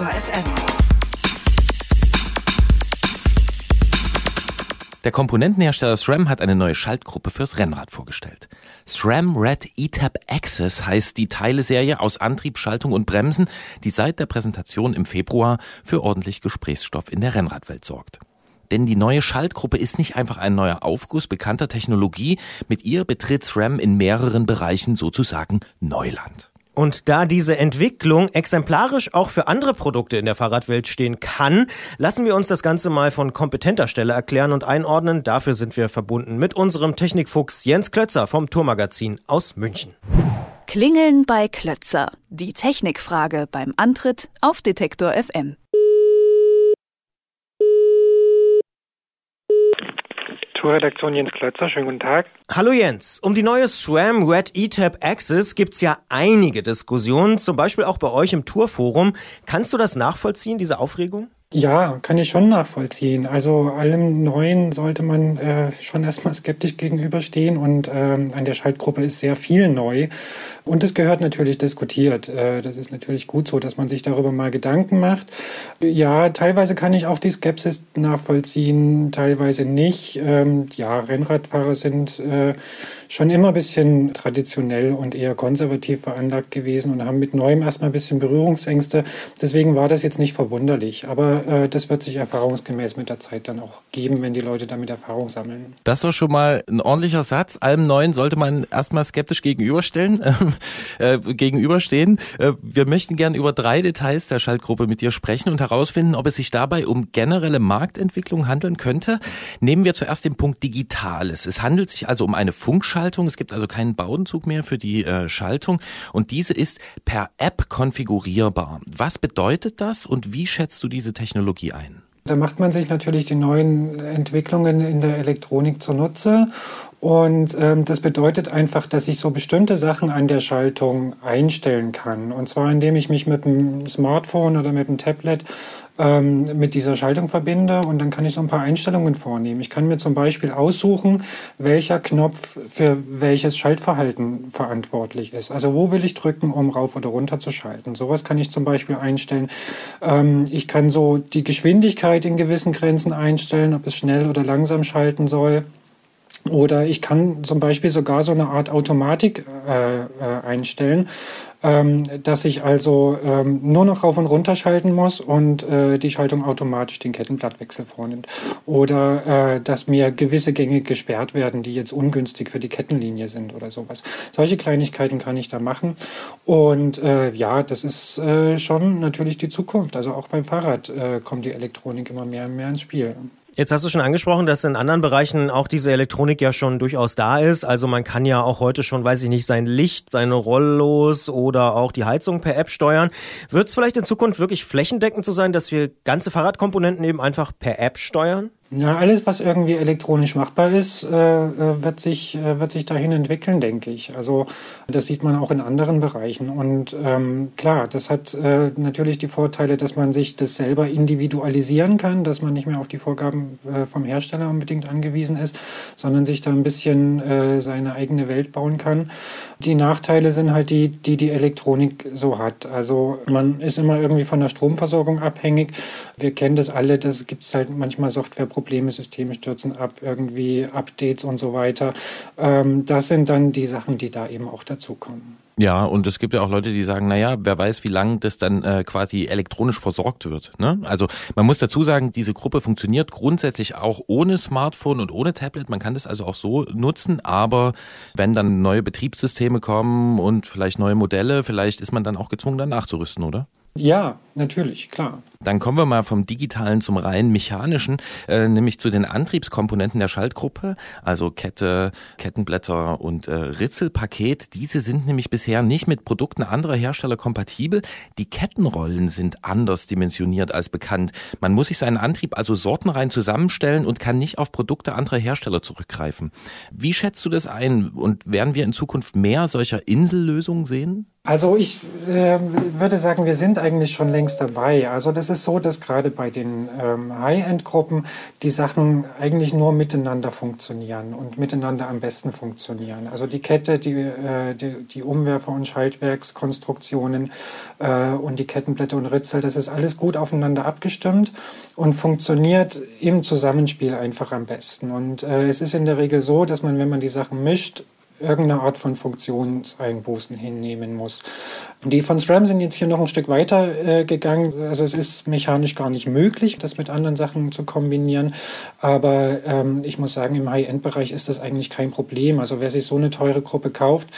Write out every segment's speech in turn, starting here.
Detektor FM. Der Komponentenhersteller SRAM hat eine neue Schaltgruppe fürs Rennrad vorgestellt. SRAM Red ETAP Access heißt die Teileserie aus Antrieb, Schaltung und Bremsen, die seit der Präsentation im Februar für ordentlich Gesprächsstoff in der Rennradwelt sorgt. Denn die neue Schaltgruppe ist nicht einfach ein neuer Aufguss bekannter Technologie, mit ihr betritt SRAM in mehreren Bereichen sozusagen Neuland. Und da diese Entwicklung exemplarisch auch für andere Produkte in der Fahrradwelt stehen kann, lassen wir uns das Ganze mal von kompetenter Stelle erklären und einordnen. Dafür sind wir verbunden mit unserem Technikfuchs Jens Klötzer vom Tourmagazin aus München. Klingeln bei Klötzer. Die Technikfrage beim Antritt auf Detektor FM. Tourredaktion Jens Klötzer, schönen guten Tag. Hallo Jens, um die neue SRAM Red ETAP Access gibt's ja einige Diskussionen, zum Beispiel auch bei euch im Tourforum. Kannst du das nachvollziehen, diese Aufregung? Ja, kann ich schon nachvollziehen. Also allem Neuen sollte man äh, schon erstmal skeptisch gegenüberstehen und ähm, an der Schaltgruppe ist sehr viel neu. Und es gehört natürlich diskutiert. Äh, das ist natürlich gut so, dass man sich darüber mal Gedanken macht. Ja, teilweise kann ich auch die Skepsis nachvollziehen, teilweise nicht. Ähm, ja, Rennradfahrer sind äh, schon immer ein bisschen traditionell und eher konservativ veranlagt gewesen und haben mit Neuem erstmal ein bisschen Berührungsängste. Deswegen war das jetzt nicht verwunderlich. Aber äh, das wird sich erfahrungsgemäß mit der Zeit dann auch geben, wenn die Leute damit Erfahrung sammeln. Das war schon mal ein ordentlicher Satz. Allem Neuen sollte man erstmal skeptisch gegenüberstellen, äh, gegenüberstehen. Äh, wir möchten gerne über drei Details der Schaltgruppe mit dir sprechen und herausfinden, ob es sich dabei um generelle Marktentwicklung handeln könnte. Nehmen wir zuerst den Punkt Digitales. Es handelt sich also um eine Funkschaltung. Es gibt also keinen Baudenzug mehr für die äh, Schaltung und diese ist per App konfigurierbar. Was bedeutet das und wie schätzt du diese Technologie Technologie ein? Da macht man sich natürlich die neuen Entwicklungen in der Elektronik zunutze. Und ähm, das bedeutet einfach, dass ich so bestimmte Sachen an der Schaltung einstellen kann. Und zwar indem ich mich mit dem Smartphone oder mit dem Tablet ähm, mit dieser Schaltung verbinde und dann kann ich so ein paar Einstellungen vornehmen. Ich kann mir zum Beispiel aussuchen, welcher Knopf für welches Schaltverhalten verantwortlich ist. Also wo will ich drücken, um rauf oder runter zu schalten. Sowas kann ich zum Beispiel einstellen. Ähm, ich kann so die Geschwindigkeit in gewissen Grenzen einstellen, ob es schnell oder langsam schalten soll. Oder ich kann zum Beispiel sogar so eine Art Automatik äh, äh, einstellen, ähm, dass ich also ähm, nur noch rauf und runter schalten muss und äh, die Schaltung automatisch den Kettenblattwechsel vornimmt. Oder äh, dass mir gewisse Gänge gesperrt werden, die jetzt ungünstig für die Kettenlinie sind oder sowas. Solche Kleinigkeiten kann ich da machen. Und äh, ja, das ist äh, schon natürlich die Zukunft. Also auch beim Fahrrad äh, kommt die Elektronik immer mehr und mehr ins Spiel. Jetzt hast du schon angesprochen, dass in anderen Bereichen auch diese Elektronik ja schon durchaus da ist. Also man kann ja auch heute schon, weiß ich nicht, sein Licht, seine Rollos oder auch die Heizung per App steuern. Wird es vielleicht in Zukunft wirklich flächendeckend so sein, dass wir ganze Fahrradkomponenten eben einfach per App steuern? Ja, alles, was irgendwie elektronisch machbar ist, äh, äh, wird, sich, äh, wird sich dahin entwickeln, denke ich. Also das sieht man auch in anderen Bereichen. Und ähm, klar, das hat äh, natürlich die Vorteile, dass man sich das selber individualisieren kann, dass man nicht mehr auf die Vorgaben äh, vom Hersteller unbedingt angewiesen ist, sondern sich da ein bisschen äh, seine eigene Welt bauen kann. Die Nachteile sind halt die, die die Elektronik so hat. Also man ist immer irgendwie von der Stromversorgung abhängig. Wir kennen das alle, das gibt es halt manchmal Softwareprobleme Probleme, Systeme stürzen ab, irgendwie Updates und so weiter. Ähm, das sind dann die Sachen, die da eben auch dazukommen. Ja, und es gibt ja auch Leute, die sagen, naja, wer weiß, wie lange das dann äh, quasi elektronisch versorgt wird. Ne? Also man muss dazu sagen, diese Gruppe funktioniert grundsätzlich auch ohne Smartphone und ohne Tablet. Man kann das also auch so nutzen, aber wenn dann neue Betriebssysteme kommen und vielleicht neue Modelle, vielleicht ist man dann auch gezwungen, dann nachzurüsten, oder? Ja, natürlich, klar. Dann kommen wir mal vom digitalen zum rein mechanischen, äh, nämlich zu den Antriebskomponenten der Schaltgruppe, also Kette, Kettenblätter und äh, Ritzelpaket. Diese sind nämlich bisher nicht mit Produkten anderer Hersteller kompatibel. Die Kettenrollen sind anders dimensioniert als bekannt. Man muss sich seinen Antrieb also sortenrein zusammenstellen und kann nicht auf Produkte anderer Hersteller zurückgreifen. Wie schätzt du das ein und werden wir in Zukunft mehr solcher Insellösungen sehen? Also ich äh, würde sagen, wir sind eigentlich schon längst allerdings dabei. Also das ist so, dass gerade bei den ähm, High-End-Gruppen die Sachen eigentlich nur miteinander funktionieren und miteinander am besten funktionieren. Also die Kette, die, äh, die, die Umwerfer- und Schaltwerkskonstruktionen äh, und die Kettenblätter und Ritzel, das ist alles gut aufeinander abgestimmt und funktioniert im Zusammenspiel einfach am besten. Und äh, es ist in der Regel so, dass man, wenn man die Sachen mischt, irgendeine Art von Funktionseinbußen hinnehmen muss. Die von SRAM sind jetzt hier noch ein Stück weiter äh, gegangen. Also es ist mechanisch gar nicht möglich, das mit anderen Sachen zu kombinieren. Aber ähm, ich muss sagen, im High-End-Bereich ist das eigentlich kein Problem. Also wer sich so eine teure Gruppe kauft,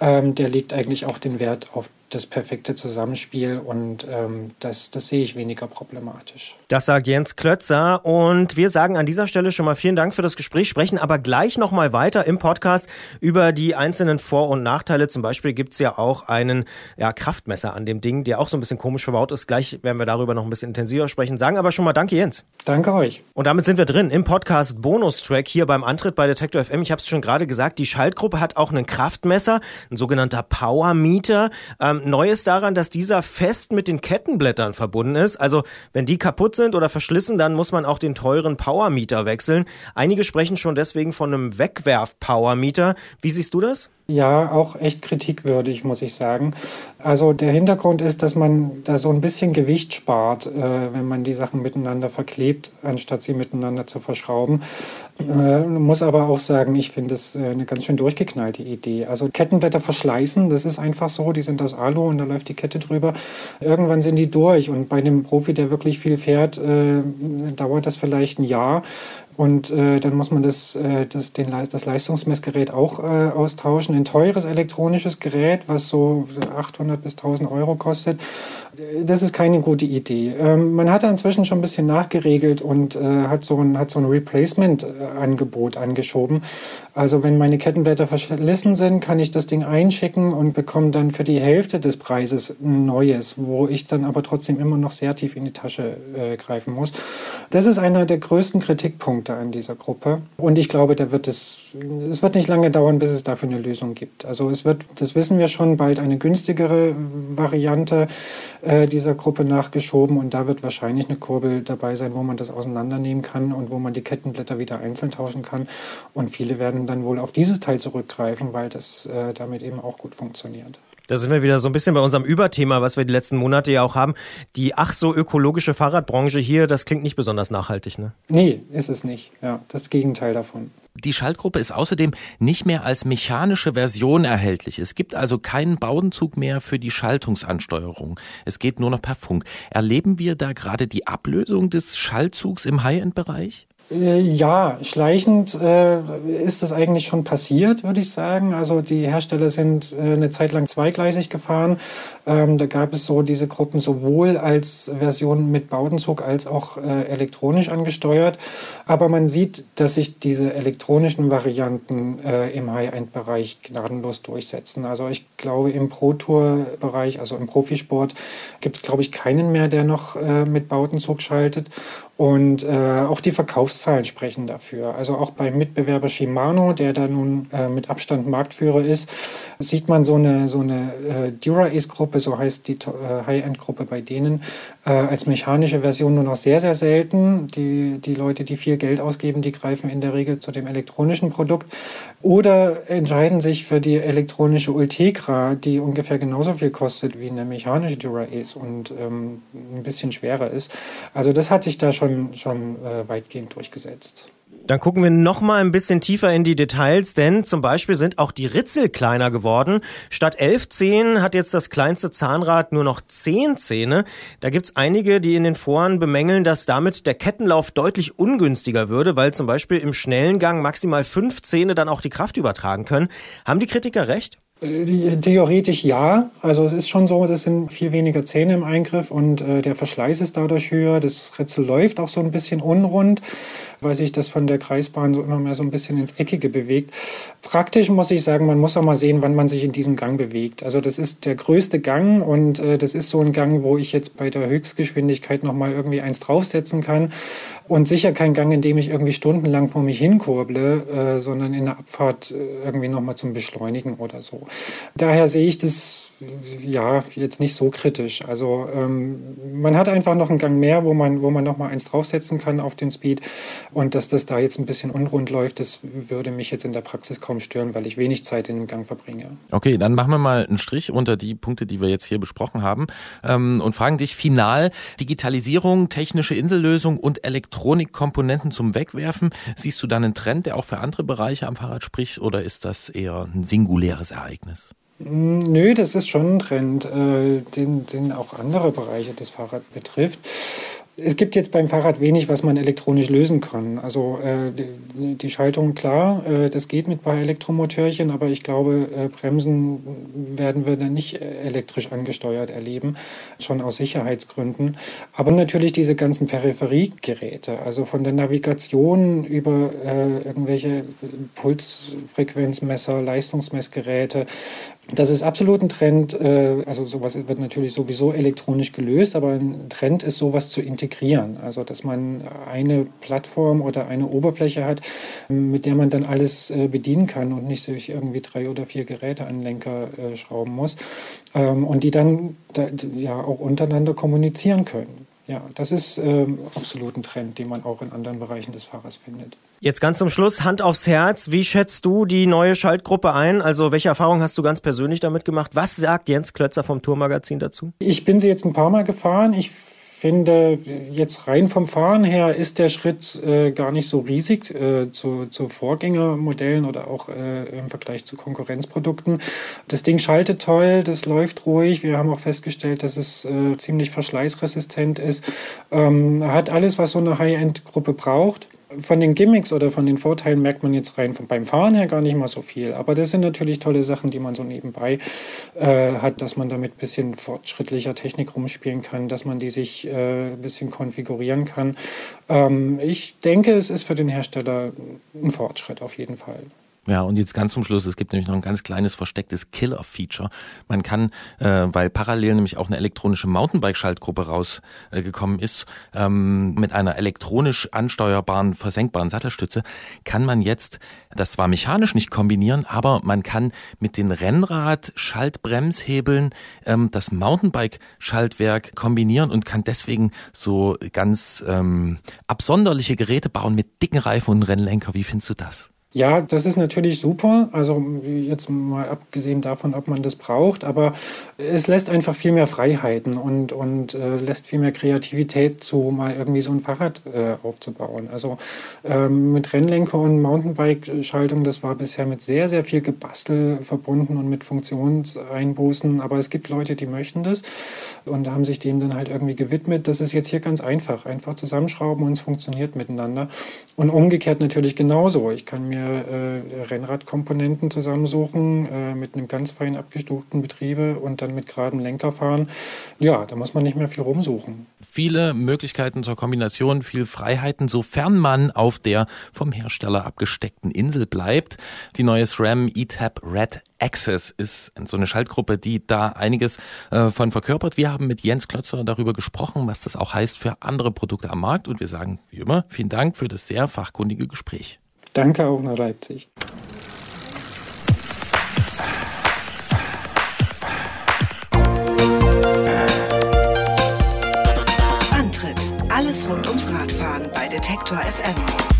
ähm, der legt eigentlich auch den Wert auf das perfekte Zusammenspiel und ähm, das, das sehe ich weniger problematisch. Das sagt Jens Klötzer und wir sagen an dieser Stelle schon mal vielen Dank für das Gespräch, sprechen aber gleich nochmal weiter im Podcast über die einzelnen Vor- und Nachteile. Zum Beispiel gibt es ja auch einen ja, Kraftmesser an dem Ding, der auch so ein bisschen komisch verbaut ist. Gleich werden wir darüber noch ein bisschen intensiver sprechen. Sagen aber schon mal Danke, Jens. Danke euch. Und damit sind wir drin im Podcast Bonustrack hier beim Antritt bei Detektor FM. Ich habe es schon gerade gesagt, die Schaltgruppe hat auch einen Kraftmesser, ein sogenannter Power Meter. Ähm, neu ist daran, dass dieser fest mit den Kettenblättern verbunden ist. Also wenn die kaputt sind oder verschlissen, dann muss man auch den teuren Power Meter wechseln. Einige sprechen schon deswegen von einem Wegwerf-Power Meter. Wie siehst du das? Ja, auch echt kritikwürdig, muss ich sagen. Also der Hintergrund ist, dass man da so ein bisschen Gewicht spart, äh, wenn man die Sachen miteinander verklebt, anstatt sie miteinander zu verschrauben. Äh, muss aber auch sagen, ich finde es äh, eine ganz schön durchgeknallte Idee. Also Kettenblätter verschleißen, das ist einfach so, die sind aus Alu und da läuft die Kette drüber. Irgendwann sind die durch und bei einem Profi, der wirklich viel fährt, äh, dauert das vielleicht ein Jahr. Und äh, dann muss man das, äh, das, den, das Leistungsmessgerät auch äh, austauschen. Ein teures elektronisches Gerät, was so 800 bis 1000 Euro kostet, das ist keine gute Idee. Ähm, man hat da inzwischen schon ein bisschen nachgeregelt und äh, hat so ein, hat so ein Replacement-Angebot angeschoben. Also wenn meine Kettenblätter verschlissen sind, kann ich das Ding einschicken und bekomme dann für die Hälfte des Preises ein neues, wo ich dann aber trotzdem immer noch sehr tief in die Tasche äh, greifen muss. Das ist einer der größten Kritikpunkte an dieser Gruppe. Und ich glaube, da wird es, es wird nicht lange dauern, bis es dafür eine Lösung gibt. Also es wird, das wissen wir schon, bald eine günstigere Variante äh, dieser Gruppe nachgeschoben und da wird wahrscheinlich eine Kurbel dabei sein, wo man das auseinandernehmen kann und wo man die Kettenblätter wieder einzeln tauschen kann. Und viele werden dann wohl auf dieses Teil zurückgreifen, weil das äh, damit eben auch gut funktioniert. Da sind wir wieder so ein bisschen bei unserem Überthema, was wir die letzten Monate ja auch haben. Die ach so ökologische Fahrradbranche hier, das klingt nicht besonders nachhaltig, ne? Nee, ist es nicht. Ja, das Gegenteil davon. Die Schaltgruppe ist außerdem nicht mehr als mechanische Version erhältlich. Es gibt also keinen Baudenzug mehr für die Schaltungsansteuerung. Es geht nur noch per Funk. Erleben wir da gerade die Ablösung des Schaltzugs im High-End-Bereich? Äh, ja, schleichend äh, ist das eigentlich schon passiert, würde ich sagen. Also die Hersteller sind äh, eine Zeit lang zweigleisig gefahren. Ähm, da gab es so diese Gruppen sowohl als Version mit Baudenzug als auch äh, elektronisch angesteuert. Aber man sieht, dass sich diese elektronischen Varianten äh, im High-End-Bereich gnadenlos durchsetzen. Also ich glaube, im Pro-Tour-Bereich, also im Profisport, gibt es, glaube ich, keinen mehr, der noch äh, mit Baudenzug schaltet. Und äh, auch die Verkaufszahlen sprechen dafür. Also auch beim Mitbewerber Shimano, der da nun äh, mit Abstand Marktführer ist, sieht man so eine, so eine äh, Dura-Ace-Gruppe, so heißt die äh, High-End-Gruppe bei denen, äh, als mechanische Version nur noch sehr, sehr selten. Die, die Leute, die viel Geld ausgeben, die greifen in der Regel zu dem elektronischen Produkt oder entscheiden sich für die elektronische Ultegra, die ungefähr genauso viel kostet wie eine mechanische Dura-Ace und ähm, ein bisschen schwerer ist. Also das hat sich da schon schon, schon äh, weitgehend durchgesetzt. Dann gucken wir noch mal ein bisschen tiefer in die Details, denn zum Beispiel sind auch die Ritzel kleiner geworden. Statt elf Zähnen hat jetzt das kleinste Zahnrad nur noch zehn Zähne. Da gibt's einige, die in den Foren bemängeln, dass damit der Kettenlauf deutlich ungünstiger würde, weil zum Beispiel im schnellen Gang maximal fünf Zähne dann auch die Kraft übertragen können. Haben die Kritiker recht? Theoretisch ja. Also es ist schon so, das sind viel weniger Zähne im Eingriff und äh, der Verschleiß ist dadurch höher. Das Ritzel läuft auch so ein bisschen unrund, weil sich das von der Kreisbahn so immer mehr so ein bisschen ins Eckige bewegt. Praktisch muss ich sagen, man muss auch mal sehen, wann man sich in diesem Gang bewegt. Also das ist der größte Gang und äh, das ist so ein Gang, wo ich jetzt bei der Höchstgeschwindigkeit nochmal irgendwie eins draufsetzen kann. Und sicher kein Gang, in dem ich irgendwie stundenlang vor mich hinkurble, äh, sondern in der Abfahrt äh, irgendwie nochmal zum Beschleunigen oder so. Daher sehe ich das ja jetzt nicht so kritisch. Also ähm, man hat einfach noch einen Gang mehr, wo man, wo man noch mal eins draufsetzen kann auf den Speed. Und dass das da jetzt ein bisschen unrund läuft, das würde mich jetzt in der Praxis kaum stören, weil ich wenig Zeit in dem Gang verbringe. Okay, dann machen wir mal einen Strich unter die Punkte, die wir jetzt hier besprochen haben ähm, und fragen dich final Digitalisierung, technische Insellösung und Elektronikkomponenten zum Wegwerfen. Siehst du da einen Trend, der auch für andere Bereiche am Fahrrad spricht oder ist das eher ein singuläres Ereignis? Mm, nö, das ist schon ein Trend, äh, den, den auch andere Bereiche des Fahrrads betrifft es gibt jetzt beim Fahrrad wenig, was man elektronisch lösen kann. Also äh, die, die, Schaltung, klar, äh, das geht mit bei Elektromotörchen, aber ich glaube, äh, Bremsen werden wir dann nicht äh, elektrisch angesteuert erleben, schon aus Sicherheitsgründen. Aber natürlich diese ganzen Peripheriegeräte, also von der Navigation über äh, irgendwelche Pulsfrequenzmesser, Leistungsmessgeräte, das ist absolut ein Trend. Äh, also sowas wird natürlich sowieso elektronisch gelöst, aber ein Trend ist sowas zu integrieren. Also dass man eine Plattform oder eine Oberfläche hat, mit der man dann alles äh, bedienen kann und nicht sich irgendwie drei oder vier Geräte an den Lenker äh, schrauben muss ähm, und die dann ja auch untereinander kommunizieren können. Ja, das ist ähm, absolut ein Trend, den man auch in anderen Bereichen des Fahrers findet. Jetzt ganz zum Schluss, Hand aufs Herz. Wie schätzt du die neue Schaltgruppe ein? Also welche Erfahrungen hast du ganz persönlich damit gemacht? Was sagt Jens Klötzer vom Tourmagazin dazu? Ich bin sie jetzt ein paar Mal gefahren. Ich finde, jetzt rein vom Fahren her ist der Schritt äh, gar nicht so riesig äh, zu, zu Vorgängermodellen oder auch äh, im Vergleich zu Konkurrenzprodukten. Das Ding schaltet toll, das läuft ruhig. Wir haben auch festgestellt, dass es äh, ziemlich verschleißresistent ist. Ähm, hat alles, was so eine High-End-Gruppe braucht von den Gimmicks oder von den Vorteilen merkt man jetzt rein beim Fahren her gar nicht mal so viel. Aber das sind natürlich tolle Sachen, die man so nebenbei äh, hat, dass man damit ein bisschen fortschrittlicher Technik rumspielen kann, dass man die sich äh, ein bisschen konfigurieren kann. Ähm, ich denke, es ist für den Hersteller ein Fortschritt auf jeden Fall. Ja, und jetzt ganz zum Schluss, es gibt nämlich noch ein ganz kleines verstecktes Killer-Feature. Man kann, äh, weil parallel nämlich auch eine elektronische Mountainbike-Schaltgruppe rausgekommen äh, ist, ähm, mit einer elektronisch ansteuerbaren, versenkbaren Sattelstütze, kann man jetzt das zwar mechanisch nicht kombinieren, aber man kann mit den Rennrad-Schaltbremshebeln ähm, das Mountainbike-Schaltwerk kombinieren und kann deswegen so ganz ähm, absonderliche Geräte bauen mit dicken Reifen und Rennlenker. Wie findest du das? Ja, das ist natürlich super. Also jetzt mal abgesehen davon, ob man das braucht, aber es lässt einfach viel mehr Freiheiten und, und äh, lässt viel mehr Kreativität zu, mal irgendwie so ein Fahrrad äh, aufzubauen. Also ähm, mit Rennlenker und Mountainbike-Schaltung, das war bisher mit sehr, sehr viel Gebastel verbunden und mit Funktionseinbußen. Aber es gibt Leute, die möchten das und haben sich dem dann halt irgendwie gewidmet. Das ist jetzt hier ganz einfach. Einfach zusammenschrauben und es funktioniert miteinander. Und umgekehrt natürlich genauso. Ich kann mir äh, Rennradkomponenten zusammensuchen äh, mit einem ganz fein abgestuften Betriebe und dann mit geradem Lenker fahren. Ja, da muss man nicht mehr viel rumsuchen. Viele Möglichkeiten zur Kombination, viel Freiheiten, sofern man auf der vom Hersteller abgesteckten Insel bleibt. Die neue SRAM ETAP Red Access ist so eine Schaltgruppe, die da einiges äh, von verkörpert. Wir haben mit Jens Klötzer darüber gesprochen, was das auch heißt für andere Produkte am Markt und wir sagen wie immer vielen Dank für das sehr fachkundige Gespräch. Danke auch nach Leipzig. Antritt: Alles rund ums Radfahren bei Detektor FM.